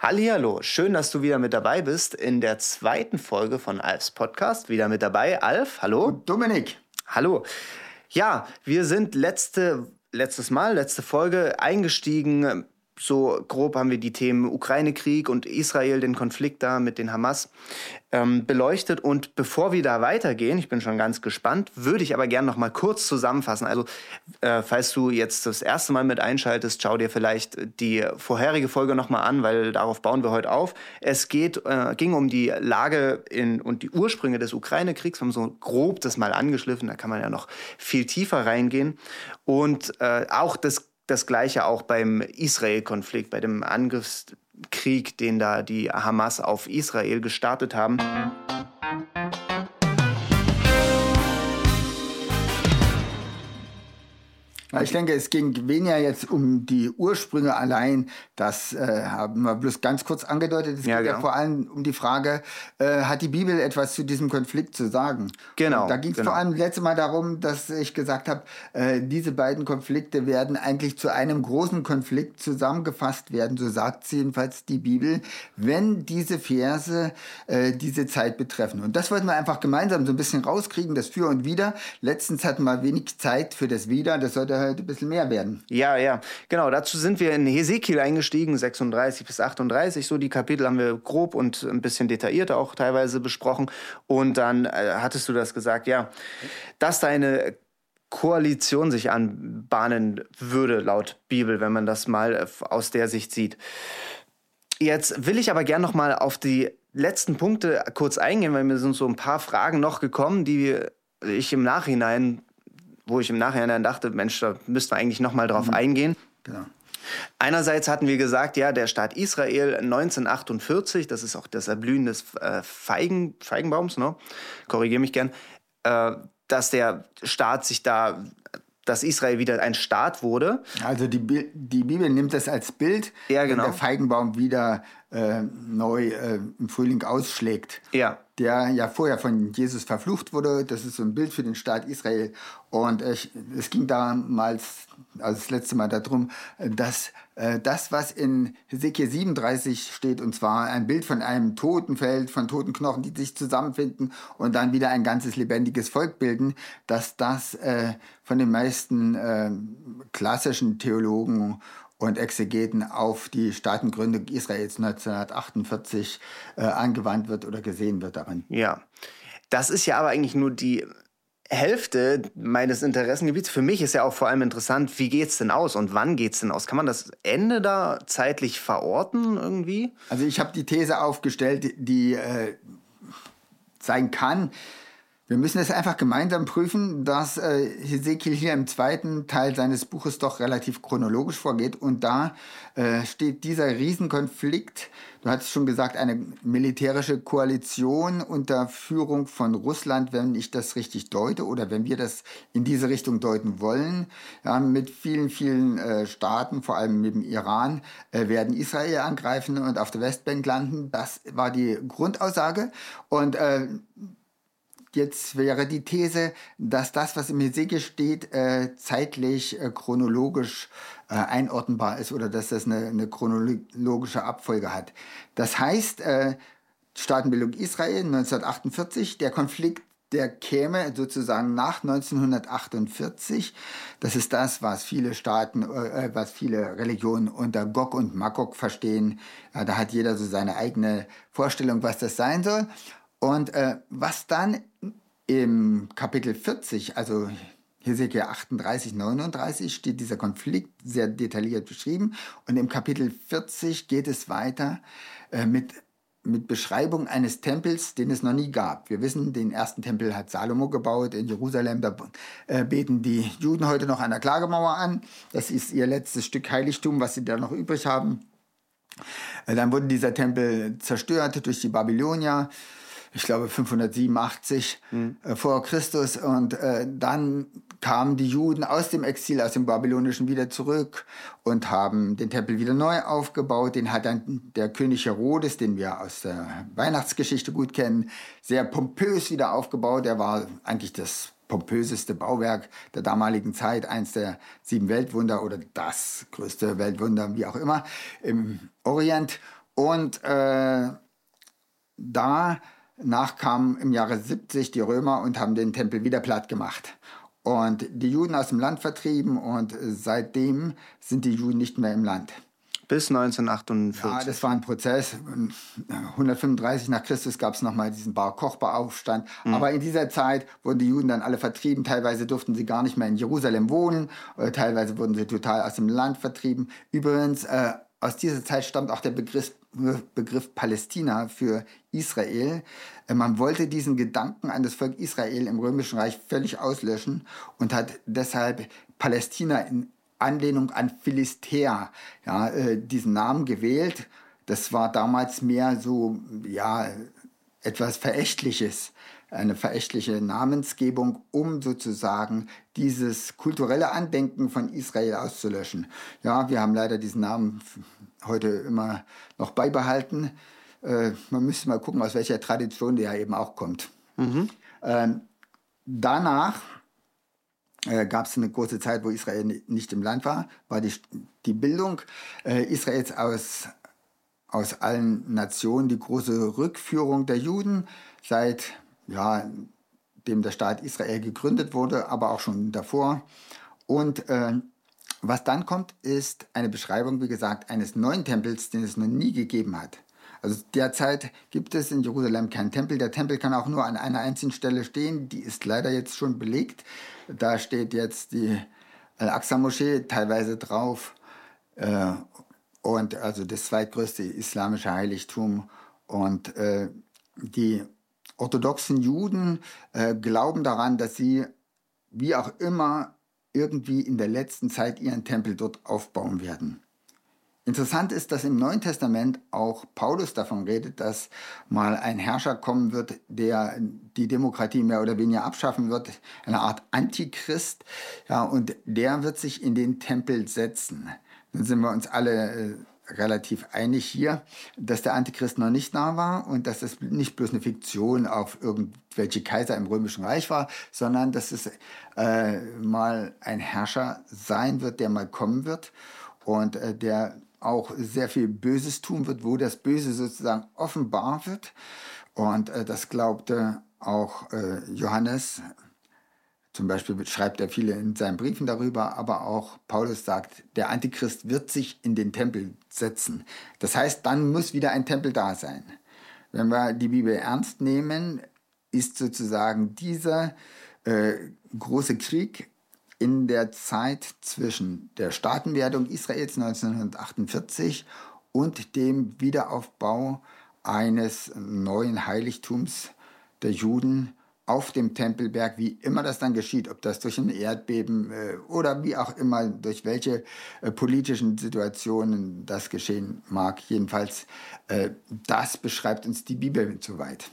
Hallihallo, schön, dass du wieder mit dabei bist in der zweiten Folge von Alfs Podcast. Wieder mit dabei, Alf, hallo. Und Dominik. Hallo. Ja, wir sind letzte, letztes Mal, letzte Folge eingestiegen so grob haben wir die Themen Ukraine-Krieg und Israel, den Konflikt da mit den Hamas ähm, beleuchtet. Und bevor wir da weitergehen, ich bin schon ganz gespannt, würde ich aber gerne noch mal kurz zusammenfassen. Also, äh, falls du jetzt das erste Mal mit einschaltest, schau dir vielleicht die vorherige Folge noch mal an, weil darauf bauen wir heute auf. Es geht, äh, ging um die Lage in, und die Ursprünge des Ukraine-Kriegs. Wir haben so grob das mal angeschliffen, da kann man ja noch viel tiefer reingehen. Und äh, auch das das gleiche auch beim Israel-Konflikt, bei dem Angriffskrieg, den da die Hamas auf Israel gestartet haben. Ich denke, es ging weniger jetzt um die Ursprünge allein. Das äh, haben wir bloß ganz kurz angedeutet. Es ja, geht genau. ja vor allem um die Frage, äh, hat die Bibel etwas zu diesem Konflikt zu sagen? Genau. Und da ging es genau. vor allem letztes Mal darum, dass ich gesagt habe, äh, diese beiden Konflikte werden eigentlich zu einem großen Konflikt zusammengefasst werden. So sagt sie jedenfalls die Bibel, wenn diese Verse äh, diese Zeit betreffen. Und das wollten wir einfach gemeinsam so ein bisschen rauskriegen, das Für und Wider. Letztens hatten wir wenig Zeit für das Wider. Das sollte halt ein bisschen mehr werden. Ja, ja, genau. Dazu sind wir in Hesekiel eingestiegen, 36 bis 38. So die Kapitel haben wir grob und ein bisschen detaillierter auch teilweise besprochen. Und dann äh, hattest du das gesagt, ja, dass deine Koalition sich anbahnen würde, laut Bibel, wenn man das mal äh, aus der Sicht sieht. Jetzt will ich aber gern noch mal auf die letzten Punkte kurz eingehen, weil mir sind so ein paar Fragen noch gekommen, die ich im Nachhinein wo ich im Nachhinein dann dachte, Mensch, da müssten wir eigentlich noch mal drauf mhm. eingehen. Genau. Einerseits hatten wir gesagt, ja, der Staat Israel 1948, das ist auch das Erblühen des äh, Feigen, Feigenbaums, ne? korrigiere mich gern, äh, dass der Staat sich da, dass Israel wieder ein Staat wurde. Also die, die Bibel nimmt das als Bild, ja, genau. wenn der Feigenbaum wieder äh, neu äh, im Frühling ausschlägt. Ja. Der ja vorher von Jesus verflucht wurde. Das ist so ein Bild für den Staat Israel. Und äh, es ging damals, also das letzte Mal darum, dass äh, das, was in Hesekiel 37 steht, und zwar ein Bild von einem Totenfeld, von toten Knochen, die sich zusammenfinden und dann wieder ein ganzes lebendiges Volk bilden, dass das äh, von den meisten klassischen Theologen und Exegeten auf die Staatengründung Israels 1948 äh, angewandt wird oder gesehen wird darin. Ja, das ist ja aber eigentlich nur die Hälfte meines Interessengebiets. Für mich ist ja auch vor allem interessant, wie geht es denn aus und wann geht es denn aus? Kann man das Ende da zeitlich verorten irgendwie? Also ich habe die These aufgestellt, die äh, sein kann, wir müssen es einfach gemeinsam prüfen, dass äh, Hesekiel hier im zweiten Teil seines Buches doch relativ chronologisch vorgeht. Und da äh, steht dieser Riesenkonflikt, du hattest schon gesagt, eine militärische Koalition unter Führung von Russland, wenn ich das richtig deute oder wenn wir das in diese Richtung deuten wollen, ja, mit vielen, vielen äh, Staaten, vor allem mit dem Iran, äh, werden Israel angreifen und auf der Westbank landen. Das war die Grundaussage. Und äh, Jetzt wäre die These, dass das, was im Hesekiel steht, äh, zeitlich äh, chronologisch äh, einordnbar ist oder dass das eine, eine chronologische Abfolge hat. Das heißt, äh, Staatenbildung Israel 1948, der Konflikt der käme sozusagen nach 1948. Das ist das, was viele Staaten, äh, was viele Religionen unter Gog und Magog verstehen. Ja, da hat jeder so seine eigene Vorstellung, was das sein soll. Und äh, was dann im Kapitel 40, also Hesekiel 38, 39, steht dieser Konflikt sehr detailliert beschrieben. Und im Kapitel 40 geht es weiter äh, mit, mit Beschreibung eines Tempels, den es noch nie gab. Wir wissen, den ersten Tempel hat Salomo gebaut in Jerusalem. Da äh, beten die Juden heute noch an der Klagemauer an. Das ist ihr letztes Stück Heiligtum, was sie da noch übrig haben. Äh, dann wurde dieser Tempel zerstört durch die Babylonier ich glaube 587 mhm. äh, vor Christus. Und äh, dann kamen die Juden aus dem Exil, aus dem Babylonischen wieder zurück und haben den Tempel wieder neu aufgebaut. Den hat dann der König Herodes, den wir aus der Weihnachtsgeschichte gut kennen, sehr pompös wieder aufgebaut. Er war eigentlich das pompöseste Bauwerk der damaligen Zeit, eins der sieben Weltwunder oder das größte Weltwunder, wie auch immer, im Orient. Und äh, danach kamen im Jahre 70 die Römer und haben den Tempel wieder platt gemacht. Und die Juden aus dem Land vertrieben und seitdem sind die Juden nicht mehr im Land. Bis 1948. Ja, das war ein Prozess. 135 nach Christus gab es nochmal diesen Bar Kochba-Aufstand. Mhm. Aber in dieser Zeit wurden die Juden dann alle vertrieben. Teilweise durften sie gar nicht mehr in Jerusalem wohnen. Oder teilweise wurden sie total aus dem Land vertrieben. Übrigens, äh, aus dieser Zeit stammt auch der Begriff, Begriff Palästina für Israel. Äh, man wollte diesen Gedanken an das Volk Israel im Römischen Reich völlig auslöschen und hat deshalb Palästina in Anlehnung an Philistea ja, äh, diesen Namen gewählt. Das war damals mehr so, ja, etwas Verächtliches, eine verächtliche Namensgebung, um sozusagen dieses kulturelle Andenken von Israel auszulöschen. Ja, wir haben leider diesen Namen heute immer noch beibehalten. Äh, man müsste mal gucken, aus welcher Tradition der eben auch kommt. Mhm. Ähm, danach äh, gab es eine große Zeit, wo Israel nicht im Land war, war die, die Bildung äh, Israels aus, aus allen Nationen, die große Rückführung der Juden seit ja, dem der Staat Israel gegründet wurde, aber auch schon davor. Und äh, was dann kommt, ist eine Beschreibung, wie gesagt, eines neuen Tempels, den es noch nie gegeben hat. Also derzeit gibt es in Jerusalem keinen Tempel. Der Tempel kann auch nur an einer einzigen Stelle stehen. Die ist leider jetzt schon belegt. Da steht jetzt die Al-Aqsa-Moschee teilweise drauf. Äh, und also das zweitgrößte islamische Heiligtum. Und äh, die orthodoxen Juden äh, glauben daran, dass sie, wie auch immer, irgendwie in der letzten Zeit ihren Tempel dort aufbauen werden. Interessant ist, dass im Neuen Testament auch Paulus davon redet, dass mal ein Herrscher kommen wird, der die Demokratie mehr oder weniger abschaffen wird, eine Art Antichrist, ja, und der wird sich in den Tempel setzen. Dann sind wir uns alle äh, relativ einig hier, dass der Antichrist noch nicht nah war und dass es nicht bloß eine Fiktion auf irgendwelche Kaiser im Römischen Reich war, sondern dass es äh, mal ein Herrscher sein wird, der mal kommen wird und äh, der auch sehr viel Böses tun wird, wo das Böse sozusagen offenbar wird. Und äh, das glaubte auch äh, Johannes. Zum Beispiel schreibt er viele in seinen Briefen darüber, aber auch Paulus sagt, der Antichrist wird sich in den Tempel setzen. Das heißt, dann muss wieder ein Tempel da sein. Wenn wir die Bibel ernst nehmen, ist sozusagen dieser äh, große Krieg in der Zeit zwischen der Staatenwerdung Israels 1948 und dem Wiederaufbau eines neuen Heiligtums der Juden auf dem Tempelberg, wie immer das dann geschieht, ob das durch ein Erdbeben äh, oder wie auch immer, durch welche äh, politischen Situationen das geschehen mag. Jedenfalls, äh, das beschreibt uns die Bibel soweit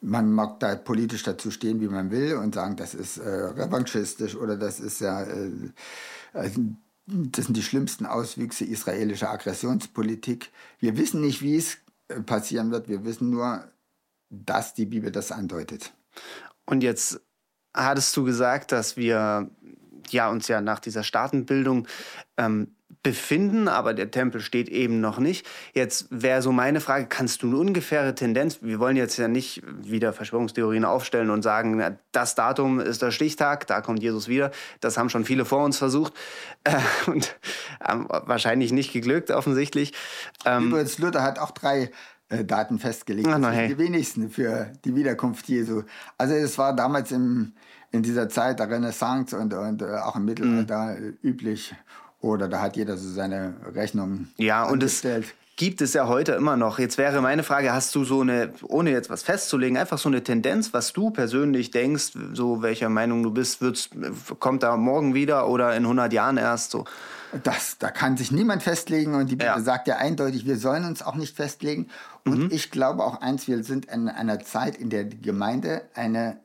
man mag da politisch dazu stehen, wie man will und sagen, das ist äh, revanchistisch oder das ist ja, äh, also, das sind die schlimmsten Auswüchse israelischer Aggressionspolitik. Wir wissen nicht, wie es äh, passieren wird. Wir wissen nur, dass die Bibel das andeutet. Und jetzt hattest du gesagt, dass wir ja, uns ja nach dieser Staatenbildung ähm, befinden, aber der Tempel steht eben noch nicht. Jetzt wäre so meine Frage, kannst du eine ungefähre Tendenz, wir wollen jetzt ja nicht wieder Verschwörungstheorien aufstellen und sagen, das Datum ist der Stichtag, da kommt Jesus wieder. Das haben schon viele vor uns versucht äh, und ähm, wahrscheinlich nicht geglückt, offensichtlich. Ähm, Übrigens, Luther hat auch drei äh, Daten festgelegt. No, hey. Die wenigsten für die Wiederkunft Jesu. Also es war damals im, in dieser Zeit der Renaissance und, und äh, auch im Mittelalter mhm. üblich. Oder da hat jeder so seine Rechnung Ja, und es gibt es ja heute immer noch. Jetzt wäre meine Frage, hast du so eine, ohne jetzt was festzulegen, einfach so eine Tendenz, was du persönlich denkst, so welcher Meinung du bist, wird's, kommt da morgen wieder oder in 100 Jahren erst so? Das, da kann sich niemand festlegen und die Bibel ja. sagt ja eindeutig, wir sollen uns auch nicht festlegen. Und mhm. ich glaube auch eins, wir sind in einer Zeit, in der die Gemeinde eine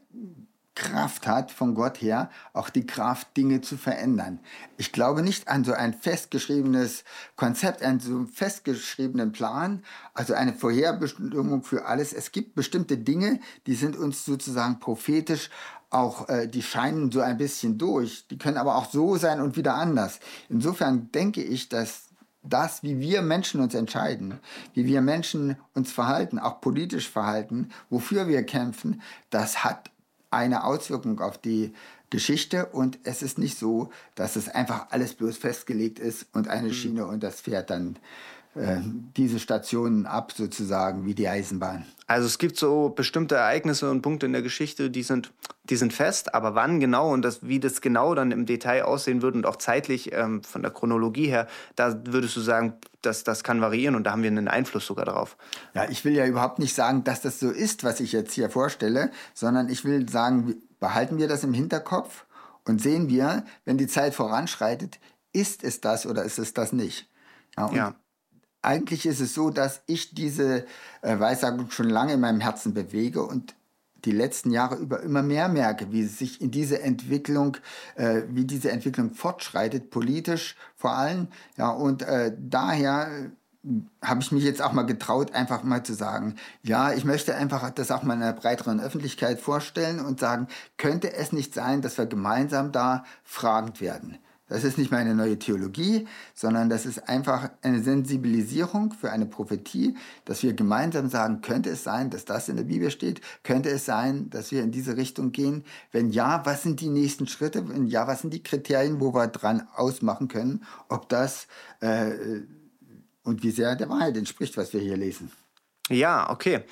Kraft hat von Gott her, auch die Kraft, Dinge zu verändern. Ich glaube nicht an so ein festgeschriebenes Konzept, einen so festgeschriebenen Plan, also eine Vorherbestimmung für alles. Es gibt bestimmte Dinge, die sind uns sozusagen prophetisch auch, äh, die scheinen so ein bisschen durch. Die können aber auch so sein und wieder anders. Insofern denke ich, dass das, wie wir Menschen uns entscheiden, wie wir Menschen uns verhalten, auch politisch verhalten, wofür wir kämpfen, das hat eine Auswirkung auf die Geschichte und es ist nicht so, dass es einfach alles bloß festgelegt ist und eine mhm. Schiene und das fährt dann äh, diese Stationen ab, sozusagen, wie die Eisenbahn. Also es gibt so bestimmte Ereignisse und Punkte in der Geschichte, die sind, die sind fest, aber wann genau und das, wie das genau dann im Detail aussehen wird und auch zeitlich ähm, von der Chronologie her, da würdest du sagen, dass das kann variieren und da haben wir einen Einfluss sogar drauf. Ja, ich will ja überhaupt nicht sagen, dass das so ist, was ich jetzt hier vorstelle, sondern ich will sagen, behalten wir das im Hinterkopf und sehen wir, wenn die Zeit voranschreitet, ist es das oder ist es das nicht? Ja, ja eigentlich ist es so, dass ich diese äh, Weissagung schon lange in meinem Herzen bewege und die letzten Jahre über immer mehr merke, wie sich in diese Entwicklung, äh, wie diese Entwicklung fortschreitet, politisch vor allem. Ja, und äh, daher äh, habe ich mich jetzt auch mal getraut, einfach mal zu sagen, ja, ich möchte einfach das auch mal einer breiteren Öffentlichkeit vorstellen und sagen, könnte es nicht sein, dass wir gemeinsam da fragend werden? Das ist nicht meine neue Theologie, sondern das ist einfach eine Sensibilisierung für eine Prophetie, dass wir gemeinsam sagen, könnte es sein, dass das in der Bibel steht? Könnte es sein, dass wir in diese Richtung gehen? Wenn ja, was sind die nächsten Schritte? Wenn ja, was sind die Kriterien, wo wir dran ausmachen können, ob das äh, und wie sehr der Wahrheit entspricht, was wir hier lesen? Ja, okay.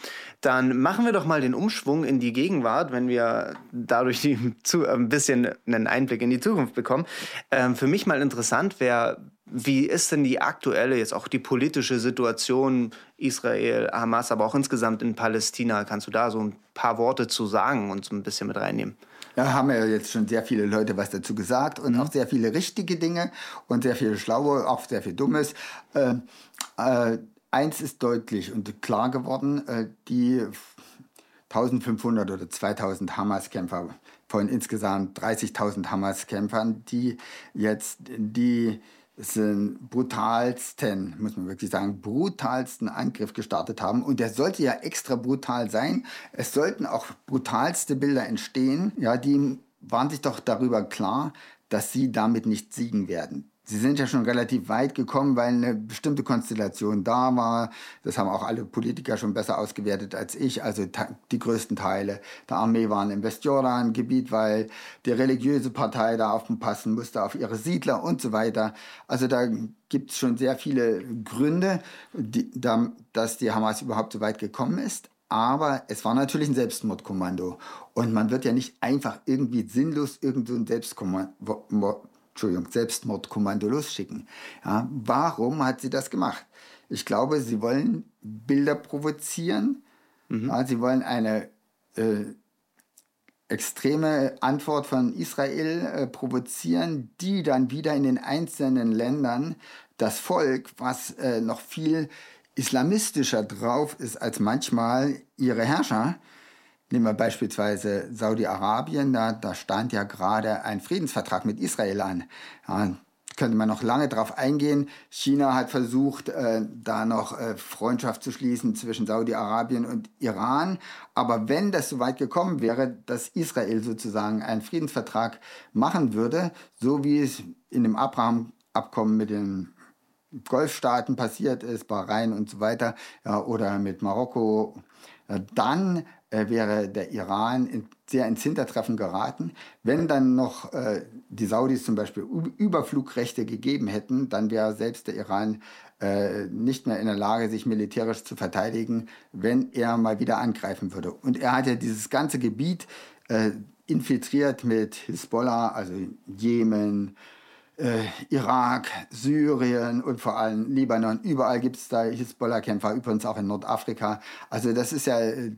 Dann machen wir doch mal den Umschwung in die Gegenwart, wenn wir dadurch die, zu, ein bisschen einen Einblick in die Zukunft bekommen. Ähm, für mich mal interessant wäre, wie ist denn die aktuelle, jetzt auch die politische Situation Israel, Hamas, aber auch insgesamt in Palästina? Kannst du da so ein paar Worte zu sagen und so ein bisschen mit reinnehmen? Ja, haben ja jetzt schon sehr viele Leute was dazu gesagt und mhm. auch sehr viele richtige Dinge und sehr viele schlaue, auch sehr viel Dummes. Äh, äh, eins ist deutlich und klar geworden, äh, die 1500 oder 2000 Hamas-Kämpfer von insgesamt 30.000 Hamas-Kämpfern, die jetzt die sind brutalsten, muss man wirklich sagen, brutalsten Angriff gestartet haben. Und der sollte ja extra brutal sein. Es sollten auch brutalste Bilder entstehen. Ja, die waren sich doch darüber klar, dass sie damit nicht siegen werden. Sie sind ja schon relativ weit gekommen, weil eine bestimmte Konstellation da war. Das haben auch alle Politiker schon besser ausgewertet als ich. Also die größten Teile der Armee waren im Westjordan-Gebiet, weil die religiöse Partei da aufpassen musste auf ihre Siedler und so weiter. Also da gibt es schon sehr viele Gründe, die, da, dass die Hamas überhaupt so weit gekommen ist. Aber es war natürlich ein Selbstmordkommando. Und man wird ja nicht einfach irgendwie sinnlos irgendein so Selbstmord Entschuldigung, Selbstmordkommando losschicken. Ja, warum hat sie das gemacht? Ich glaube, sie wollen Bilder provozieren. Mhm. Ja, sie wollen eine äh, extreme Antwort von Israel äh, provozieren, die dann wieder in den einzelnen Ländern das Volk, was äh, noch viel islamistischer drauf ist als manchmal ihre Herrscher, Nehmen wir beispielsweise Saudi-Arabien, da, da stand ja gerade ein Friedensvertrag mit Israel an. Ja, könnte man noch lange darauf eingehen. China hat versucht, äh, da noch äh, Freundschaft zu schließen zwischen Saudi-Arabien und Iran. Aber wenn das so weit gekommen wäre, dass Israel sozusagen einen Friedensvertrag machen würde, so wie es in dem Abraham-Abkommen mit den Golfstaaten passiert ist, Bahrain und so weiter, ja, oder mit Marokko, dann äh, wäre der Iran in, sehr ins Hintertreffen geraten. Wenn dann noch äh, die Saudis zum Beispiel Überflugrechte gegeben hätten, dann wäre selbst der Iran äh, nicht mehr in der Lage, sich militärisch zu verteidigen, wenn er mal wieder angreifen würde. Und er hat ja dieses ganze Gebiet äh, infiltriert mit Hisbollah, also Jemen, äh, Irak, Syrien und vor allem Libanon. Überall gibt es da Hisbollah-Kämpfer, übrigens auch in Nordafrika. Also das ist ja äh,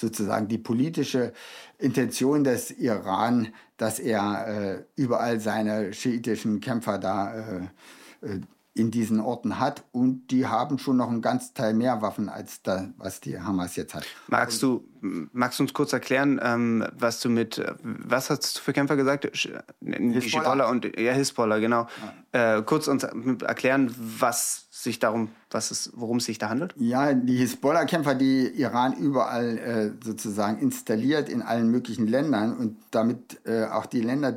sozusagen die politische Intention des Iran, dass er äh, überall seine schiitischen Kämpfer da äh, äh, in diesen Orten hat und die haben schon noch einen ganz Teil mehr Waffen als da, was die Hamas jetzt hat. Magst du, magst du uns kurz erklären, ähm, was du mit, was hast du für Kämpfer gesagt? Hisbollah und ja, Hisbollah, genau. Ja. Äh, kurz uns erklären, was sich darum, was es, worum es sich da handelt? Ja, die Hisbollah-Kämpfer, die Iran überall äh, sozusagen installiert in allen möglichen Ländern und damit äh, auch die Länder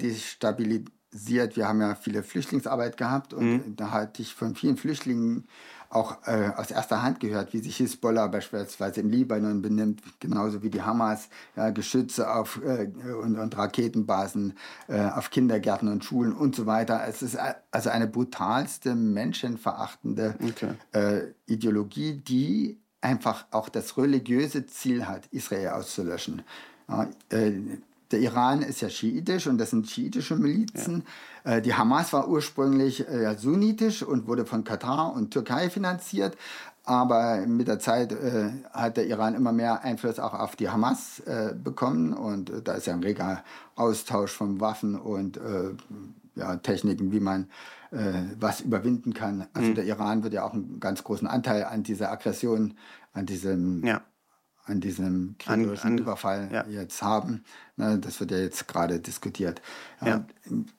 organisiert. Wir haben ja viele Flüchtlingsarbeit gehabt und mhm. da hatte ich von vielen Flüchtlingen auch äh, aus erster Hand gehört, wie sich Hisbollah beispielsweise im Libanon benimmt, genauso wie die Hamas ja, Geschütze auf, äh, und, und, Raketenbasen äh, auf Kindergärten und Schulen und so weiter. Es ist also eine brutalste, menschenverachtende okay. Äh, Ideologie, die einfach auch das religiöse Ziel hat, Israel auszulöschen. Ja, äh, der Iran ist ja schiitisch und das sind schiitische Milizen. Ja. Äh, die Hamas war ursprünglich äh, sunnitisch und wurde von Katar und Türkei finanziert. Aber mit der Zeit äh, hat der Iran immer mehr Einfluss auch auf die Hamas äh, bekommen. Und äh, da ist ja ein reger Austausch von Waffen und äh, ja, Techniken, wie man was überwinden kann. Also mhm. der Iran wird ja auch einen ganz großen Anteil an dieser Aggression, an diesem ja an diesem kriegerischen Überfall ja. jetzt haben. Ne, das wird ja jetzt gerade diskutiert. Ja.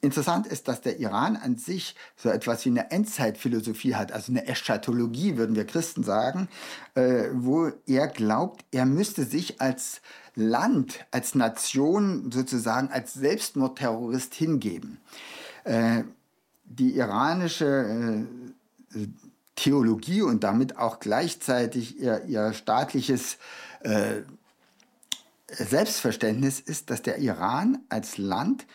Interessant ist, dass der Iran an sich so etwas wie eine Endzeitphilosophie hat, also eine Eschatologie, würden wir Christen sagen, äh, wo er glaubt, er müsste sich als Land, als Nation sozusagen als Selbstmordterrorist hingeben. Äh, die iranische äh, Theologie und damit auch gleichzeitig ihr, ihr staatliches äh, Selbstverständnis ist, dass der Iran als Land,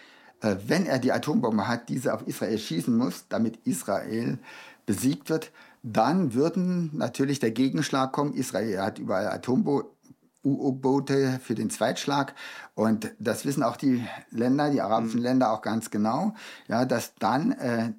äh, wenn er die Atombombe hat, diese auf Israel schießen muss, damit Israel besiegt wird, dann würden natürlich der Gegenschlag kommen. Israel hat überall Atomboote. U-Boote für den Zweitschlag. Und das wissen auch die Länder, die arabischen mhm. Länder auch ganz genau, ja, dass dann äh,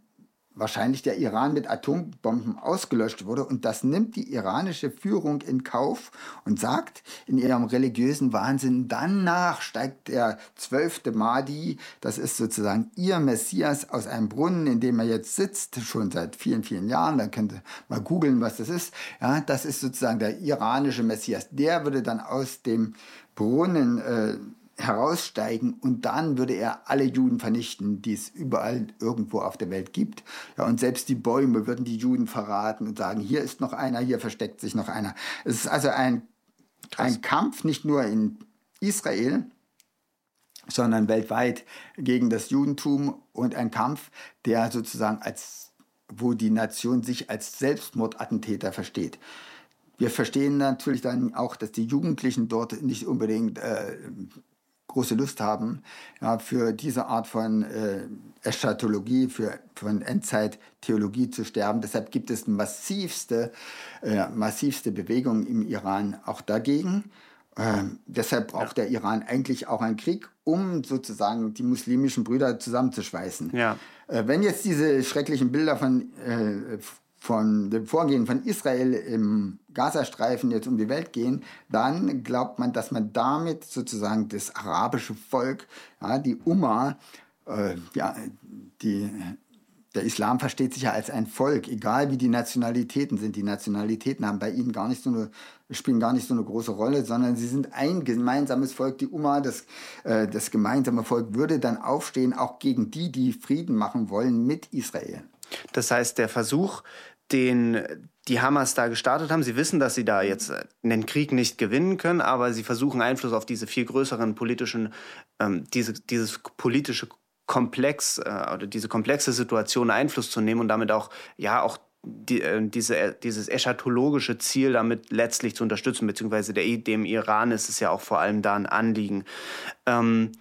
wahrscheinlich der Iran mit Atombomben ausgelöscht wurde. Und das nimmt die iranische Führung in Kauf und sagt in ihrem religiösen Wahnsinn, danach steigt der zwölfte Mahdi, das ist sozusagen ihr Messias aus einem Brunnen, in dem er jetzt sitzt, schon seit vielen, vielen Jahren. Da könnt ihr mal googeln, was das ist. Ja, das ist sozusagen der iranische Messias. Der würde dann aus dem Brunnen äh, heraussteigen und dann würde er alle Juden vernichten, die es überall irgendwo auf der Welt gibt. Ja, und selbst die Bäume würden die Juden verraten und sagen, hier ist noch einer, hier versteckt sich noch einer. Es ist also ein, ein Kampf nicht nur in Israel, sondern weltweit gegen das Judentum und ein Kampf, der sozusagen als, wo die Nation sich als Selbstmordattentäter versteht. Wir verstehen natürlich dann auch, dass die Jugendlichen dort nicht unbedingt äh, große Lust haben, ja, für diese Art von äh, Eschatologie, für, von Endzeittheologie zu sterben. Deshalb gibt es massivste, äh, massivste Bewegung im Iran auch dagegen. Äh, deshalb braucht ja. der Iran eigentlich auch einen Krieg, um sozusagen die muslimischen Brüder zusammenzuschweißen. Ja. Äh, wenn jetzt diese schrecklichen Bilder von äh, von dem Vorgehen von Israel im Gazastreifen jetzt um die Welt gehen, dann glaubt man, dass man damit sozusagen das arabische Volk, ja, die Umma, äh, ja, die, der Islam versteht sich ja als ein Volk, egal wie die Nationalitäten sind. Die Nationalitäten haben bei ihnen gar nicht so eine, spielen gar nicht so eine große Rolle, sondern sie sind ein gemeinsames Volk. Die Umma, das, äh, das gemeinsame Volk, würde dann aufstehen, auch gegen die, die Frieden machen wollen mit Israel. Das heißt, der Versuch, den die Hamas da gestartet haben, sie wissen, dass sie da jetzt einen Krieg nicht gewinnen können, aber sie versuchen Einfluss auf diese viel größeren politischen, ähm, diese, dieses politische Komplex äh, oder diese komplexe Situation Einfluss zu nehmen und damit auch, ja, auch die, äh, diese, dieses eschatologische Ziel damit letztlich zu unterstützen, beziehungsweise der, dem Iran ist es ja auch vor allem da ein Anliegen. Ähm,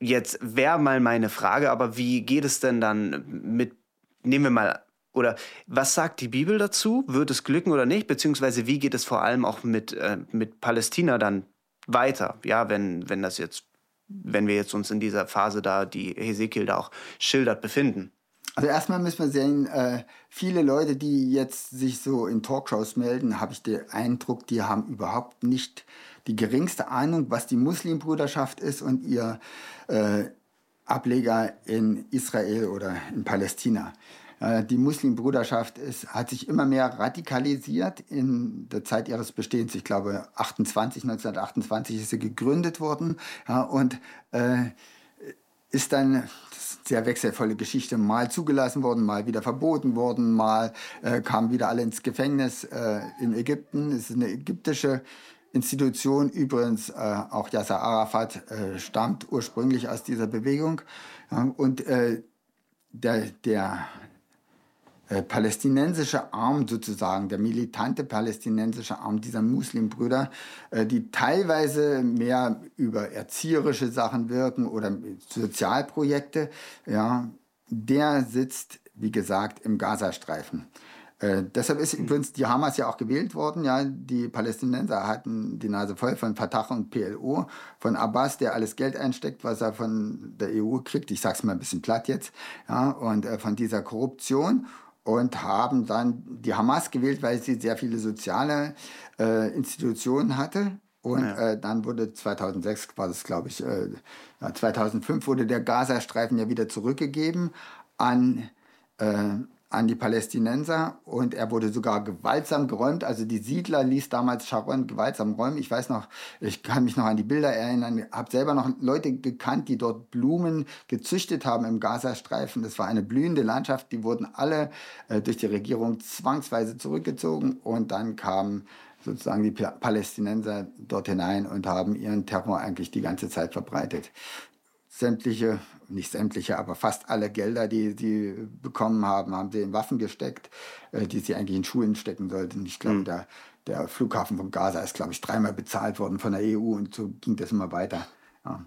jetzt wäre mal meine Frage, aber wie geht es denn dann mit nehmen wir mal oder was sagt die Bibel dazu? Wird es glücken oder nicht? Beziehungsweise wie geht es vor allem auch mit, äh, mit Palästina dann weiter? Ja, wenn, wenn das jetzt, wenn wir jetzt uns in dieser Phase da, die Hesekiel da auch schildert, befinden. Also erstmal müssen wir sehen, äh, viele Leute, die jetzt sich so in Talkshows melden, habe ich den Eindruck, die haben überhaupt nicht die geringste Ahnung, was die Muslimbruderschaft ist und ihr äh, Ableger in Israel oder in Palästina. Äh, die Muslimbruderschaft ist, hat sich immer mehr radikalisiert in der Zeit ihres Bestehens. Ich glaube, 28, 1928 ist sie gegründet worden ja, und äh, ist dann sehr wechselvolle Geschichte, mal zugelassen worden, mal wieder verboten worden, mal äh, kamen wieder alle ins Gefängnis äh, in Ägypten. Es ist eine ägyptische Institution. Übrigens, äh, auch Yasser Arafat äh, stammt ursprünglich aus dieser Bewegung. Ja, und äh, der, der palästinensische Arm sozusagen, der militante palästinensische Arm dieser Muslimbrüder, äh, die teilweise mehr über erzieherische Sachen wirken oder Sozialprojekte, ja, der sitzt, wie gesagt, im Gazastreifen. Äh, deshalb ist übrigens die Hamas ja auch gewählt worden. Ja, die Palästinenser hatten die Nase voll von Fatah und PLO, von Abbas, der alles Geld einsteckt, was er von der EU kriegt. Ich sage es mal ein bisschen platt jetzt. Ja, und äh, von dieser Korruption und haben dann die Hamas gewählt, weil sie sehr viele soziale äh, Institutionen hatte. Und ja. äh, dann wurde 2006, war das glaube ich, äh, 2005 wurde der Gazastreifen ja wieder zurückgegeben an äh, an die Palästinenser und er wurde sogar gewaltsam geräumt. Also die Siedler ließ damals Sharon gewaltsam räumen. Ich weiß noch, ich kann mich noch an die Bilder erinnern, habe selber noch Leute gekannt, die dort Blumen gezüchtet haben im Gazastreifen. Das war eine blühende Landschaft. Die wurden alle äh, durch die Regierung zwangsweise zurückgezogen und dann kamen sozusagen die Palästinenser dort hinein und haben ihren Terror eigentlich die ganze Zeit verbreitet sämtliche, nicht sämtliche, aber fast alle Gelder, die sie bekommen haben, haben sie in Waffen gesteckt, äh, die sie eigentlich in Schulen stecken sollten. Ich glaube, mhm. der, der Flughafen von Gaza ist, glaube ich, dreimal bezahlt worden von der EU und so ging das immer weiter. Ja.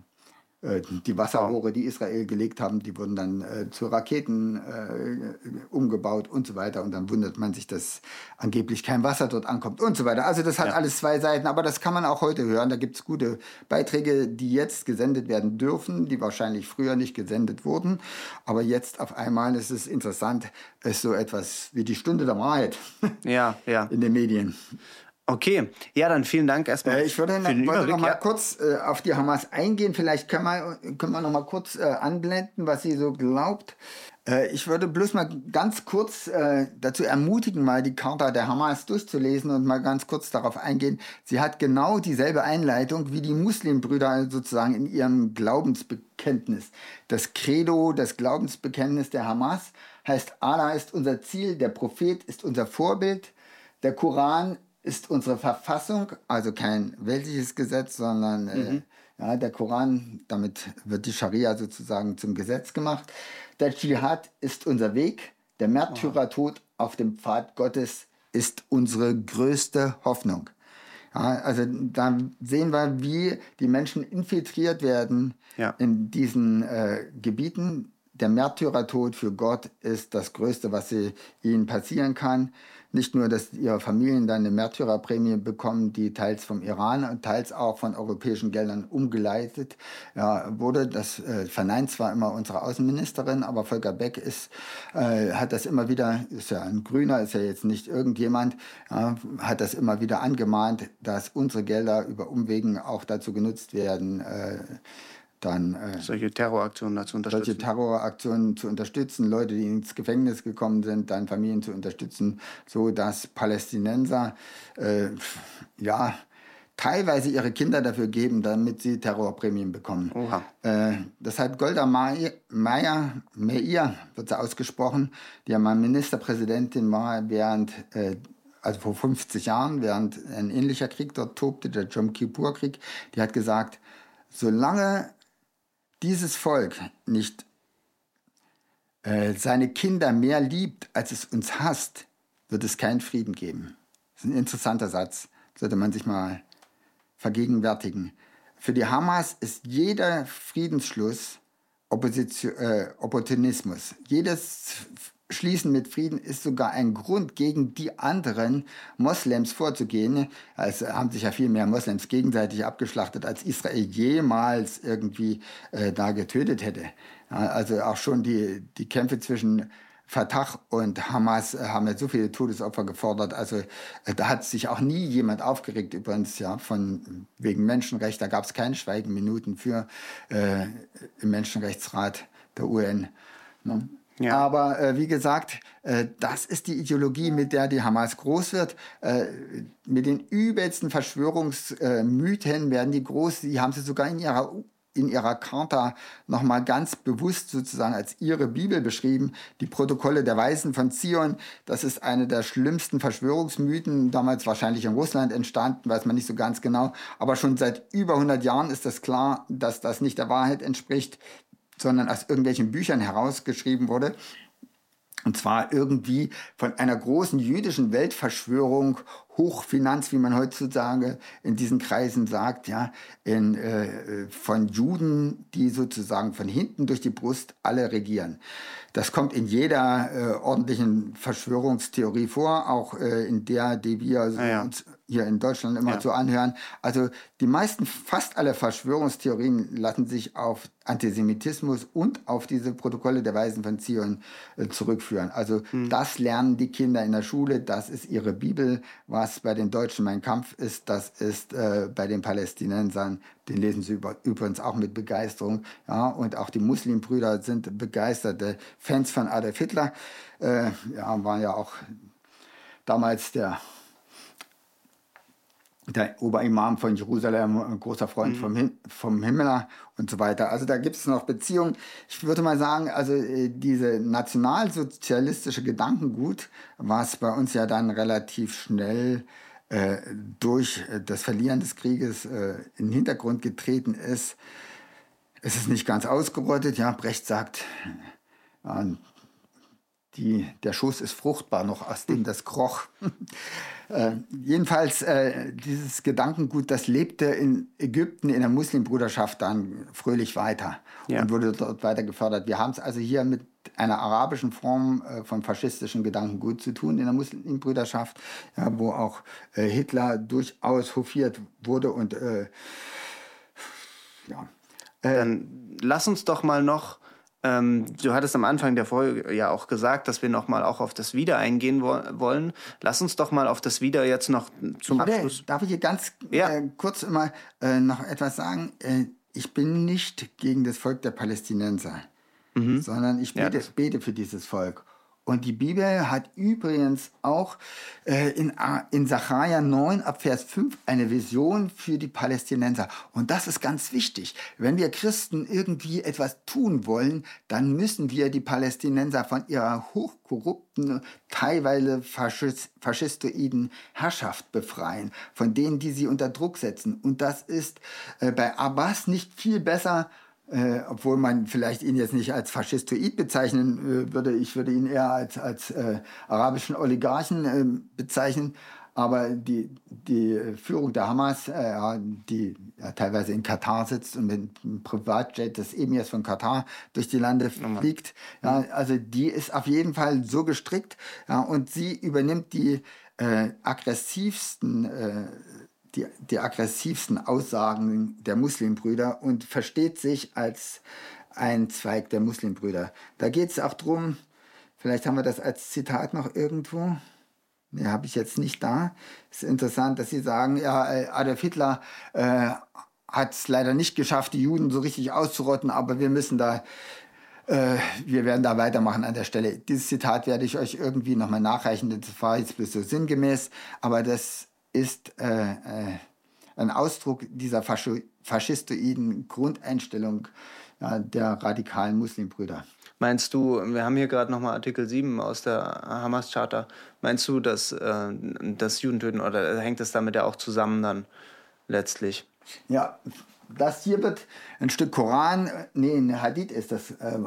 Äh, die Wasserrohre, die Israel gelegt haben, die wurden dann äh, zu Raketen äh, umgebaut und so weiter. Und dann wundert man sich, dass angeblich kein Wasser dort ankommt und so weiter. Also das hat ja. alles zwei Seiten, aber das kann man auch heute hören. Da gibt es gute Beiträge, die jetzt gesendet werden dürfen, die wahrscheinlich früher nicht gesendet wurden. Aber jetzt auf einmal ist es interessant, ist so etwas wie die Stunde der Wahrheit ja, ja. in den Medien. Okay, ja, dann vielen Dank erstmal. Äh, ich würde noch, wollte noch mal ja. kurz äh, auf die Hamas eingehen. Vielleicht können wir, können wir noch mal kurz äh, anblenden, was sie so glaubt. Äh, ich würde bloß mal ganz kurz äh, dazu ermutigen, mal die Charta der Hamas durchzulesen und mal ganz kurz darauf eingehen. Sie hat genau dieselbe Einleitung wie die Muslimbrüder sozusagen in ihrem Glaubensbekenntnis. Das Credo, das Glaubensbekenntnis der Hamas heißt, Allah ist unser Ziel, der Prophet ist unser Vorbild, der Koran ist unsere Verfassung, also kein weltliches Gesetz, sondern äh, mhm. äh, ja, der Koran, damit wird die Scharia sozusagen zum Gesetz gemacht. Der Dschihad ist unser Weg, der Märtyrertod auf dem Pfad Gottes ist unsere größte Hoffnung. Ja, also da sehen wir, wie die Menschen infiltriert werden ja. in diesen äh, Gebieten. Der Märtyrertod für Gott ist das Größte, was sie, ihnen passieren kann nicht nur, dass ihre Familien dann eine Märtyrerprämie bekommen, die teils vom Iran und teils auch von europäischen Geldern umgeleitet ja, wurde. Das äh, verneint zwar immer unsere Außenministerin, aber Volker Beck ist, äh, hat das immer wieder, ist ja ein Grüner, ist ja jetzt nicht irgendjemand, ja, hat das immer wieder angemahnt, dass unsere Gelder über Umwegen auch dazu genutzt werden, äh, dann äh, solche Terroraktionen zu unterstützen. Solche Terroraktionen zu unterstützen, Leute, die ins Gefängnis gekommen sind, dann Familien zu unterstützen, so dass Palästinenser äh, ja teilweise ihre Kinder dafür geben, damit sie Terrorprämien bekommen. Oha. Äh, das hat Golda Meir, Meir wird sie ausgesprochen, die ja mal Ministerpräsidentin war während äh, also vor 50 Jahren, während ein ähnlicher Krieg dort tobte, der Jom Kippur-Krieg, die hat gesagt, solange dieses Volk nicht äh, seine Kinder mehr liebt, als es uns hasst, wird es keinen Frieden geben. Das ist ein interessanter Satz, sollte man sich mal vergegenwärtigen. Für die Hamas ist jeder Friedensschluss Opposition, äh, Opportunismus. Jedes Schließen mit Frieden ist sogar ein Grund, gegen die anderen Moslems vorzugehen. Es haben sich ja viel mehr Moslems gegenseitig abgeschlachtet, als Israel jemals irgendwie äh, da getötet hätte. Also auch schon die, die Kämpfe zwischen Fatah und Hamas äh, haben ja so viele Todesopfer gefordert. Also äh, da hat sich auch nie jemand aufgeregt übrigens ja von wegen Menschenrecht. Da gab es keine Schweigeminuten für äh, im Menschenrechtsrat der UN. Ne? Ja. Aber äh, wie gesagt, äh, das ist die Ideologie, mit der die Hamas groß wird. Äh, mit den übelsten Verschwörungsmythen werden die groß. Die haben sie sogar in ihrer in ihrer Charta nochmal ganz bewusst sozusagen als ihre Bibel beschrieben. Die Protokolle der Weisen von Zion, das ist eine der schlimmsten Verschwörungsmythen, damals wahrscheinlich in Russland entstanden, weiß man nicht so ganz genau. Aber schon seit über 100 Jahren ist das klar, dass das nicht der Wahrheit entspricht. Sondern aus irgendwelchen Büchern herausgeschrieben wurde. Und zwar irgendwie von einer großen jüdischen Weltverschwörung, Hochfinanz, wie man heutzutage in diesen Kreisen sagt, ja, in, äh, von Juden, die sozusagen von hinten durch die Brust alle regieren. Das kommt in jeder äh, ordentlichen Verschwörungstheorie vor, auch äh, in der, die wir ah, ja. uns hier in Deutschland immer ja. so anhören. Also die meisten, fast alle Verschwörungstheorien lassen sich auf Antisemitismus und auf diese Protokolle der Weisen von Zion äh, zurückführen. Also mhm. das lernen die Kinder in der Schule, das ist ihre Bibel. Was bei den Deutschen mein Kampf ist, das ist äh, bei den Palästinensern, den lesen sie über, übrigens auch mit Begeisterung. Ja, und auch die Muslimbrüder sind begeisterte Fans von Adolf Hitler. Äh, ja, war ja auch damals der der Oberimam von Jerusalem, ein großer Freund mhm. vom, Him vom Himmler und so weiter. Also da gibt es noch Beziehungen. Ich würde mal sagen, also äh, diese nationalsozialistische Gedankengut, was bei uns ja dann relativ schnell äh, durch das Verlieren des Krieges äh, in den Hintergrund getreten ist, es ist nicht ganz ausgerottet. Ja, Brecht sagt, äh, die, der Schuss ist fruchtbar noch, aus dem das kroch. äh, jedenfalls, äh, dieses Gedankengut, das lebte in Ägypten in der Muslimbruderschaft dann fröhlich weiter ja. und wurde dort weiter gefördert. Wir haben es also hier mit einer arabischen Form äh, von faschistischem Gedankengut zu tun in der Muslimbrüderschaft, ja, wo auch äh, Hitler durchaus hofiert wurde und äh, ja. Dann lass uns doch mal noch ähm, du hattest am Anfang der Folge ja auch gesagt, dass wir noch mal auch auf das Wieder eingehen wo wollen. Lass uns doch mal auf das Wieder jetzt noch zum Warte, Abschluss. Darf ich hier ganz ja. äh, kurz immer äh, noch etwas sagen? Äh, ich bin nicht gegen das Volk der Palästinenser, mhm. sondern ich bete, ja. bete für dieses Volk. Und die Bibel hat übrigens auch äh, in, in Sacharja 9 ab Vers 5 eine Vision für die Palästinenser. Und das ist ganz wichtig. Wenn wir Christen irgendwie etwas tun wollen, dann müssen wir die Palästinenser von ihrer hochkorrupten, teilweise faschist, faschistoiden Herrschaft befreien, von denen, die sie unter Druck setzen. Und das ist äh, bei Abbas nicht viel besser äh, obwohl man vielleicht ihn jetzt nicht als Faschistoid bezeichnen äh, würde, ich würde ihn eher als, als äh, arabischen Oligarchen äh, bezeichnen. Aber die, die Führung der Hamas, äh, die ja, teilweise in Katar sitzt und mit einem Privatjet des Emirs von Katar durch die Lande fliegt, ja, also die ist auf jeden Fall so gestrickt ja, und sie übernimmt die äh, aggressivsten die, die aggressivsten Aussagen der Muslimbrüder und versteht sich als ein Zweig der Muslimbrüder. Da geht es auch darum, vielleicht haben wir das als Zitat noch irgendwo. Ne, habe ich jetzt nicht da. Es ist interessant, dass Sie sagen, ja, Adolf Hitler äh, hat es leider nicht geschafft, die Juden so richtig auszurotten, aber wir müssen da, äh, wir werden da weitermachen an der Stelle. Dieses Zitat werde ich euch irgendwie nochmal nachreichen, das war jetzt bloß so sinngemäß, aber das ist äh, äh, ein Ausdruck dieser Fascho faschistoiden Grundeinstellung ja, der radikalen Muslimbrüder. Meinst du, wir haben hier gerade nochmal Artikel 7 aus der Hamas-Charta, meinst du, dass äh, das Judentöten oder hängt es damit ja auch zusammen dann letztlich? Ja, das hier wird ein Stück Koran, nee, ein Hadith ist das, äh,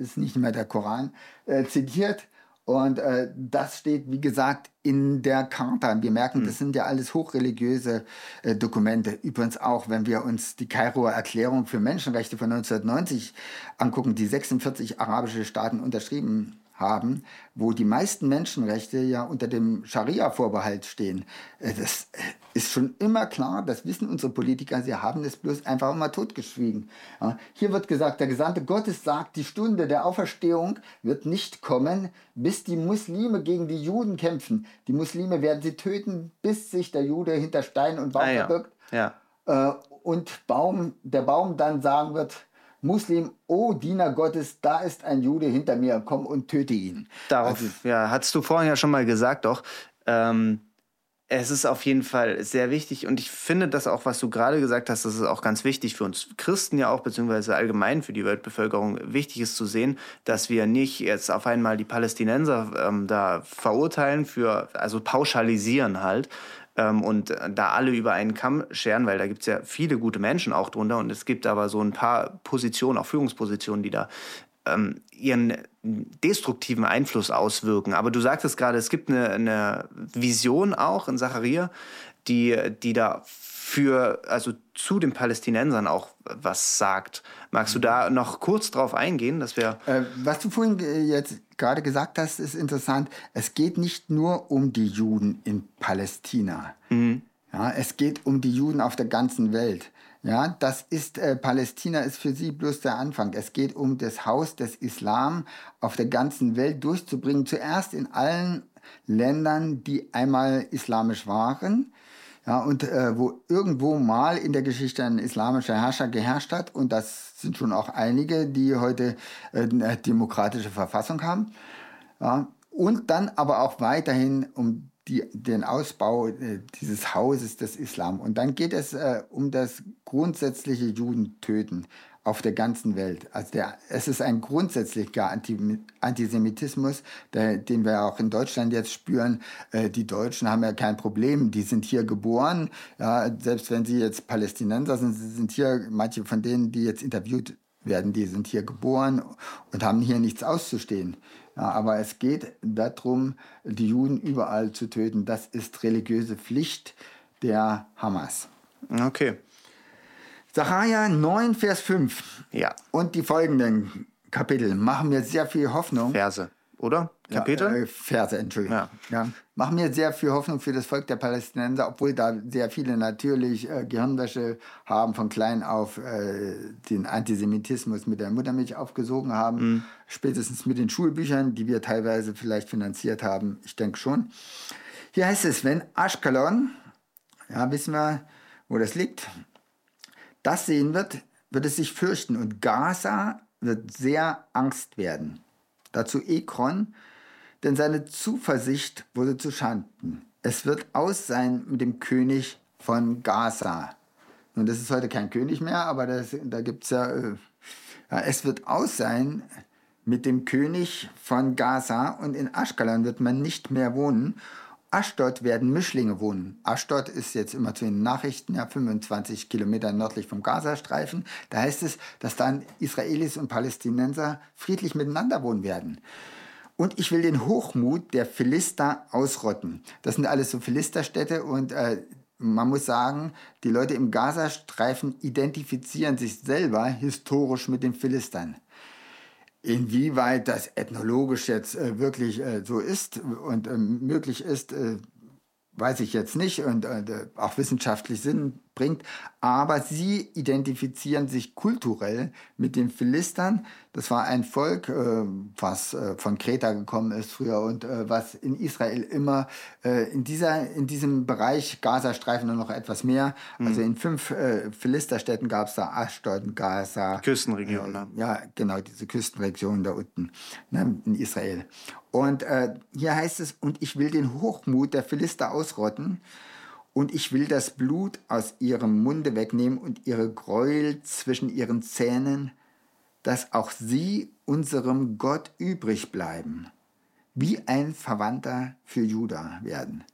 ist nicht mehr der Koran, äh, zitiert. Und äh, das steht, wie gesagt, in der Charta. Wir merken, mhm. das sind ja alles hochreligiöse äh, Dokumente. Übrigens auch, wenn wir uns die Kairoer Erklärung für Menschenrechte von 1990 angucken, die 46 arabische Staaten unterschrieben haben, wo die meisten Menschenrechte ja unter dem Scharia-Vorbehalt stehen. Äh, das äh, ist schon immer klar, das wissen unsere Politiker, sie haben es bloß einfach mal totgeschwiegen. hier wird gesagt, der Gesandte Gottes sagt, die Stunde der Auferstehung wird nicht kommen, bis die Muslime gegen die Juden kämpfen. Die Muslime werden sie töten, bis sich der Jude hinter Stein und Baum ah, ja. verbirgt. Ja. Äh, und Baum, der Baum dann sagen wird, Muslim, oh Diener Gottes, da ist ein Jude hinter mir, komm und töte ihn. Darauf, also, ja, hattest du vorhin ja schon mal gesagt, doch. Ähm, es ist auf jeden Fall sehr wichtig und ich finde das auch, was du gerade gesagt hast, das ist auch ganz wichtig für uns Christen ja auch, beziehungsweise allgemein für die Weltbevölkerung wichtig ist zu sehen, dass wir nicht jetzt auf einmal die Palästinenser ähm, da verurteilen für, also pauschalisieren halt, ähm, und da alle über einen Kamm scheren, weil da gibt es ja viele gute Menschen auch drunter und es gibt aber so ein paar Positionen, auch Führungspositionen, die da ähm, ihren destruktiven Einfluss auswirken. Aber du sagtest gerade, es gibt eine, eine Vision auch in Zacharia, die, die da für, also zu den Palästinensern auch was sagt. Magst du da noch kurz drauf eingehen, dass wir. Äh, was du vorhin äh, jetzt gerade gesagt hast, ist interessant. Es geht nicht nur um die Juden in Palästina. Mhm. Ja, es geht um die Juden auf der ganzen Welt. Ja, das ist, äh, Palästina ist für sie bloß der Anfang. Es geht um das Haus des Islam auf der ganzen Welt durchzubringen. Zuerst in allen Ländern, die einmal islamisch waren. Ja, und äh, wo irgendwo mal in der Geschichte ein islamischer Herrscher geherrscht hat. Und das sind schon auch einige, die heute äh, eine demokratische Verfassung haben. Ja, und dann aber auch weiterhin um die, den Ausbau äh, dieses Hauses des Islam. Und dann geht es äh, um das grundsätzliche Judentöten auf der ganzen Welt. Also der, es ist ein grundsätzlicher Anti Antisemitismus, der, den wir auch in Deutschland jetzt spüren. Äh, die Deutschen haben ja kein Problem, die sind hier geboren. Ja, selbst wenn sie jetzt Palästinenser sind, sind hier manche von denen, die jetzt interviewt werden, die sind hier geboren und haben hier nichts auszustehen. Ja, aber es geht darum, die Juden überall zu töten. Das ist religiöse Pflicht der Hamas. Okay. Sacharja 9, Vers 5. Ja. Und die folgenden Kapitel machen mir sehr viel Hoffnung. Verse, oder? Kapitel? Ja, äh, Verse, Entschuldigung. Ja. ja. Machen mir sehr viel Hoffnung für das Volk der Palästinenser, obwohl da sehr viele natürlich äh, Gehirnwäsche haben, von klein auf äh, den Antisemitismus mit der Muttermilch aufgesogen haben. Mhm. Spätestens mit den Schulbüchern, die wir teilweise vielleicht finanziert haben. Ich denke schon. Hier heißt es, wenn Ashkelon, ja, wissen wir, wo das liegt, das sehen wird, wird es sich fürchten und Gaza wird sehr Angst werden. Dazu Ekron, denn seine Zuversicht wurde zu Schanden. Es wird aus sein mit dem König von Gaza. Nun, das ist heute kein König mehr, aber das, da gibt ja, äh, ja, es wird aus sein mit dem König von Gaza und in Aschkelon wird man nicht mehr wohnen. Aschdod werden Mischlinge wohnen. Aschdod ist jetzt immer zu den Nachrichten, ja, 25 Kilometer nördlich vom Gazastreifen. Da heißt es, dass dann Israelis und Palästinenser friedlich miteinander wohnen werden. Und ich will den Hochmut der Philister ausrotten. Das sind alles so Philisterstädte und äh, man muss sagen, die Leute im Gazastreifen identifizieren sich selber historisch mit den Philistern. Inwieweit das ethnologisch jetzt äh, wirklich äh, so ist und äh, möglich ist, äh, weiß ich jetzt nicht. Und äh, auch wissenschaftlich Sinn bringt, aber sie identifizieren sich kulturell mit den Philistern. Das war ein Volk, äh, was äh, von Kreta gekommen ist früher und äh, was in Israel immer äh, in, dieser, in diesem Bereich Gazastreifen und noch etwas mehr, mhm. also in fünf äh, Philisterstädten gab es da Ashdod, Gaza. Küstenregion, ne? Ja, genau, diese Küstenregion da unten ne, in Israel. Und hier heißt es, und ich will den Hochmut der Philister ausrotten und ich will das Blut aus ihrem Munde wegnehmen und ihre Gräuel zwischen ihren Zähnen, dass auch sie unserem Gott übrig bleiben, wie ein Verwandter für Juda werden.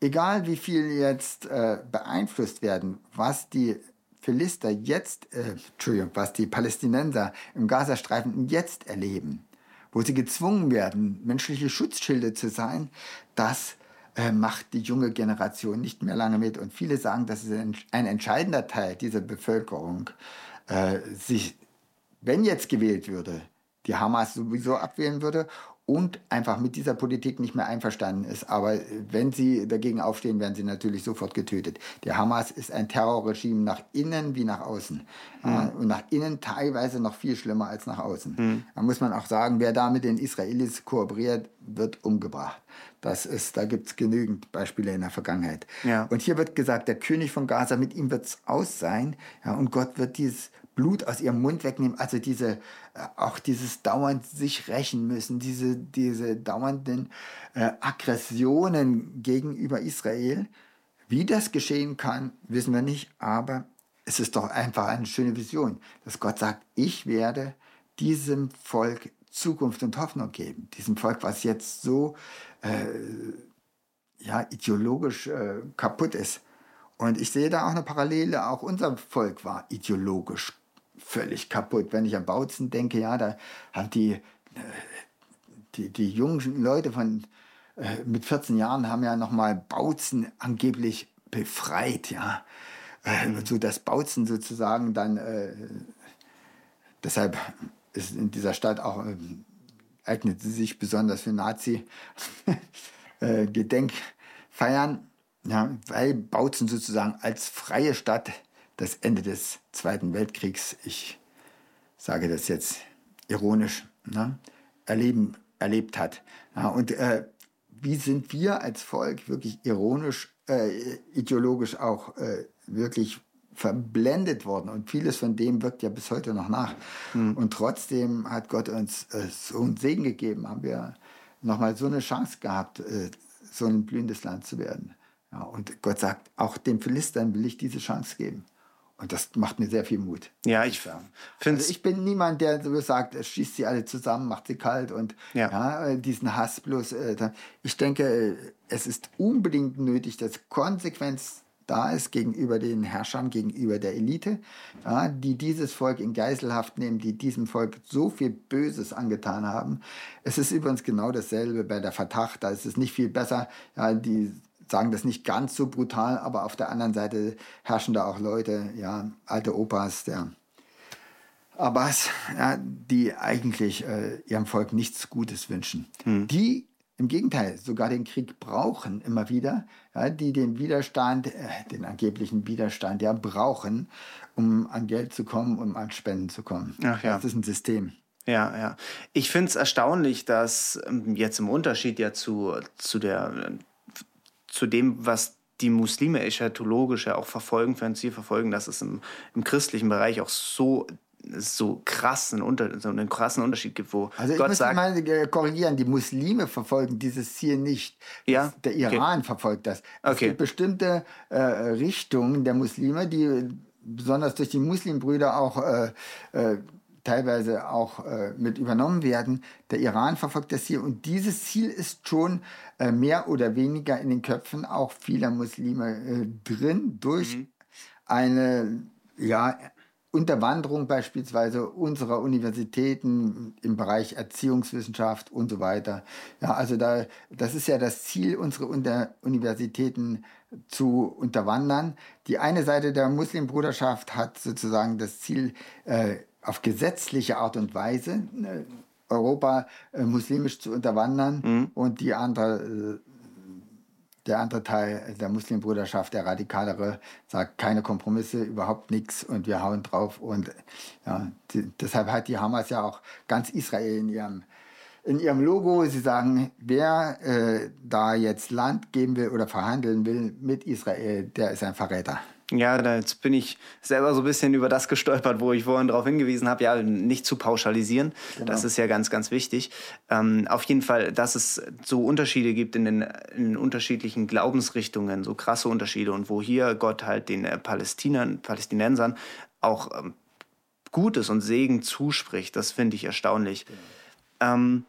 Egal wie viel jetzt äh, beeinflusst werden, was die Philister jetzt, äh, Entschuldigung, was die Palästinenser im Gazastreifen jetzt erleben, wo sie gezwungen werden, menschliche Schutzschilde zu sein, das äh, macht die junge Generation nicht mehr lange mit. Und viele sagen, dass ein, ein entscheidender Teil dieser Bevölkerung äh, sich, wenn jetzt gewählt würde, die Hamas sowieso abwählen würde und einfach mit dieser Politik nicht mehr einverstanden ist. Aber wenn sie dagegen aufstehen, werden sie natürlich sofort getötet. Der Hamas ist ein Terrorregime nach innen wie nach außen. Mhm. und nach innen teilweise noch viel schlimmer als nach außen. Mhm. Da muss man auch sagen, wer da mit den Israelis kooperiert, wird umgebracht. Das ist, da gibt es genügend Beispiele in der Vergangenheit. Ja. Und hier wird gesagt, der König von Gaza, mit ihm wird es aus sein. Ja, und Gott wird dieses Blut aus ihrem Mund wegnehmen. Also diese, äh, auch dieses dauernd sich rächen müssen, diese, diese dauernden äh, Aggressionen gegenüber Israel. Wie das geschehen kann, wissen wir nicht, aber es ist doch einfach eine schöne Vision, dass Gott sagt, ich werde diesem Volk Zukunft und Hoffnung geben. Diesem Volk, was jetzt so ja, ideologisch äh, kaputt ist. Und ich sehe da auch eine Parallele, auch unser Volk war ideologisch völlig kaputt. Wenn ich an Bautzen denke, ja, da haben die, äh, die, die jungen Leute von äh, mit 14 Jahren haben ja nochmal Bautzen angeblich befreit, ja. Äh, mhm. So dass Bautzen sozusagen dann, äh, deshalb ist in dieser Stadt auch, eignet sie sich besonders für Nazi-Gedenkfeiern. Äh, ja, weil Bautzen sozusagen als freie Stadt das Ende des Zweiten Weltkriegs, ich sage das jetzt ironisch, ne, erleben, erlebt hat. Ja, und äh, wie sind wir als Volk wirklich ironisch, äh, ideologisch auch äh, wirklich verblendet worden. Und vieles von dem wirkt ja bis heute noch nach. Mhm. Und trotzdem hat Gott uns äh, so einen Segen gegeben, haben wir nochmal so eine Chance gehabt, äh, so ein blühendes Land zu werden. Ja, und Gott sagt, auch den Philistern will ich diese Chance geben. Und das macht mir sehr viel Mut. Ja, ich finde also Ich bin niemand, der so sagt, schießt sie alle zusammen, macht sie kalt und ja. ja äh, diesen Hass bloß. Äh, ich denke, äh, es ist unbedingt nötig, dass Konsequenz da ist gegenüber den Herrschern, gegenüber der Elite, ja, die dieses Volk in Geiselhaft nehmen, die diesem Volk so viel Böses angetan haben. Es ist übrigens genau dasselbe bei der Vertacht, da ist es nicht viel besser. Ja, die sagen das nicht ganz so brutal, aber auf der anderen Seite herrschen da auch Leute, ja, alte Opas, der Abbas, ja, die eigentlich äh, ihrem Volk nichts Gutes wünschen. Hm. Die im Gegenteil sogar den Krieg brauchen immer wieder, ja, die den Widerstand, äh, den angeblichen Widerstand ja brauchen, um an Geld zu kommen, um an Spenden zu kommen. Ach ja. Das ist ein System. Ja, ja. Ich finde es erstaunlich, dass ähm, jetzt im Unterschied ja zu, zu der zu dem, was die Muslime eschatologisch ja auch verfolgen, für ein Ziel verfolgen, dass es im, im christlichen Bereich auch so so krassen Unter so einen krassen Unterschied gibt, wo also ich Gott muss sagt, mal äh, korrigieren, die Muslime verfolgen dieses Ziel nicht. Ja? Der Iran okay. verfolgt das. Es okay. gibt bestimmte äh, Richtungen der Muslime, die besonders durch die Muslimbrüder auch äh, äh, teilweise auch äh, mit übernommen werden. Der Iran verfolgt das Ziel und dieses Ziel ist schon äh, mehr oder weniger in den Köpfen auch vieler Muslime äh, drin durch mhm. eine ja, Unterwanderung beispielsweise unserer Universitäten im Bereich Erziehungswissenschaft und so weiter. Ja, also da, das ist ja das Ziel, unsere Unter Universitäten zu unterwandern. Die eine Seite der Muslimbruderschaft hat sozusagen das Ziel, äh, auf gesetzliche Art und Weise äh, Europa äh, muslimisch zu unterwandern mhm. und die andere, äh, der andere Teil der Muslimbruderschaft, der radikalere, sagt keine Kompromisse, überhaupt nichts und wir hauen drauf. Und ja, die, deshalb hat die Hamas ja auch ganz Israel in ihrem in ihrem Logo, sie sagen, wer äh, da jetzt Land geben will oder verhandeln will mit Israel, der ist ein Verräter. Ja, da jetzt bin ich selber so ein bisschen über das gestolpert, wo ich vorhin darauf hingewiesen habe, ja, nicht zu pauschalisieren. Genau. Das ist ja ganz, ganz wichtig. Ähm, auf jeden Fall, dass es so Unterschiede gibt in den, in unterschiedlichen Glaubensrichtungen, so krasse Unterschiede und wo hier Gott halt den äh, Palästinern, Palästinensern auch ähm, Gutes und Segen zuspricht, das finde ich erstaunlich. Genau. Ähm,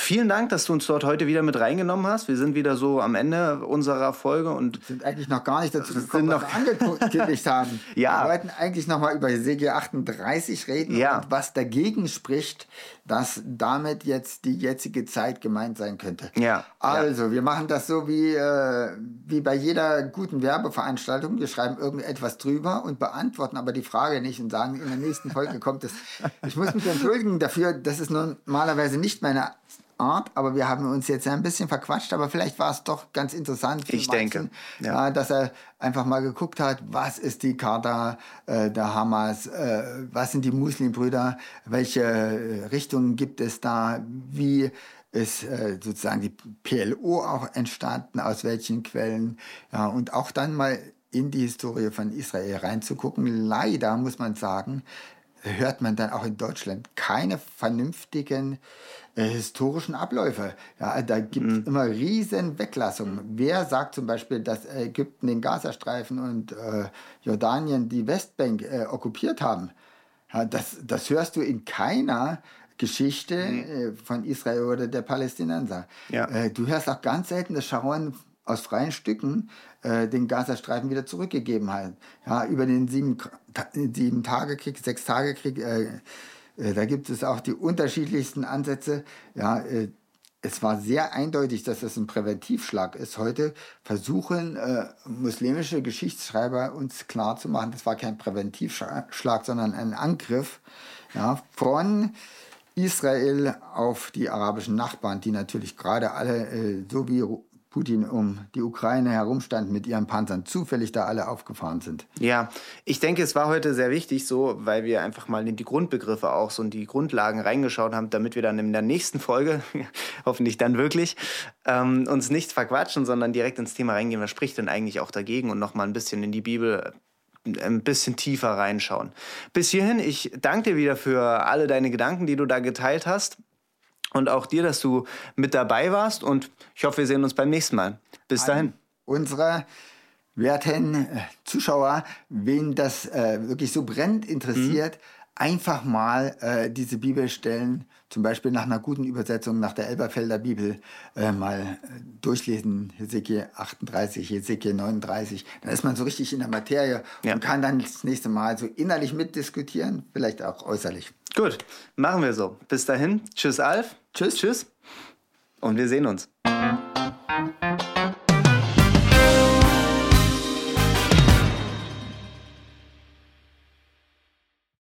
Vielen Dank, dass du uns dort heute wieder mit reingenommen hast. Wir sind wieder so am Ende unserer Folge und sind eigentlich noch gar nicht dazu gekommen, was wir angekündigt haben. ja. Wir wollten eigentlich noch mal über Hesekiel 38 reden ja. und was dagegen spricht, dass damit jetzt die jetzige Zeit gemeint sein könnte. Ja. Also, ja. wir machen das so wie, äh, wie bei jeder guten Werbeveranstaltung. Wir schreiben irgendetwas drüber und beantworten aber die Frage nicht und sagen, in der nächsten Folge kommt es. Ich muss mich entschuldigen dafür, das ist normalerweise nicht meine Art, aber wir haben uns jetzt ein bisschen verquatscht, aber vielleicht war es doch ganz interessant für ich manchen, denke, ja. äh, dass er einfach mal geguckt hat, was ist die Charta äh, der Hamas, äh, was sind die Muslimbrüder, welche äh, Richtungen gibt es da, wie ist äh, sozusagen die PLO auch entstanden, aus welchen Quellen, ja, und auch dann mal in die Historie von Israel reinzugucken. Leider muss man sagen, hört man dann auch in Deutschland keine vernünftigen historischen Abläufe. Ja, da gibt es mhm. immer riesen Weglassungen. Wer sagt zum Beispiel, dass Ägypten den Gazastreifen und äh, Jordanien die Westbank äh, okkupiert haben? Ja, das, das hörst du in keiner Geschichte mhm. von Israel oder der Palästinenser. Ja. Äh, du hörst auch ganz selten, dass Sharon aus freien Stücken äh, den Gazastreifen wieder zurückgegeben hat. Ja, über den sieben, sieben Tage Krieg, sechs Tage Krieg, äh, äh, da gibt es auch die unterschiedlichsten Ansätze. Ja, äh, es war sehr eindeutig, dass das ein Präventivschlag ist. Heute versuchen äh, muslimische Geschichtsschreiber uns klarzumachen, das war kein Präventivschlag, sondern ein Angriff ja, von Israel auf die arabischen Nachbarn, die natürlich gerade alle, äh, so wie Putin um die Ukraine herumstand mit ihren Panzern, zufällig da alle aufgefahren sind. Ja, ich denke, es war heute sehr wichtig, so, weil wir einfach mal in die Grundbegriffe auch so in die Grundlagen reingeschaut haben, damit wir dann in der nächsten Folge, hoffentlich dann wirklich, ähm, uns nicht verquatschen, sondern direkt ins Thema reingehen. Was spricht denn eigentlich auch dagegen und nochmal ein bisschen in die Bibel äh, ein bisschen tiefer reinschauen. Bis hierhin, ich danke dir wieder für alle deine Gedanken, die du da geteilt hast und auch dir, dass du mit dabei warst. Und ich hoffe, wir sehen uns beim nächsten Mal. Bis dahin. Unsere werten äh, Zuschauer, wen das äh, wirklich so brennend interessiert, mhm. einfach mal äh, diese Bibelstellen, zum Beispiel nach einer guten Übersetzung, nach der Elberfelder Bibel, äh, mal äh, durchlesen. Hesekiel 38, Hesekiel 39. Dann ist man so richtig in der Materie ja. und kann dann das nächste Mal so innerlich mitdiskutieren, vielleicht auch äußerlich. Gut, machen wir so. Bis dahin, tschüss Alf. Tschüss. Tschüss. Und wir sehen uns.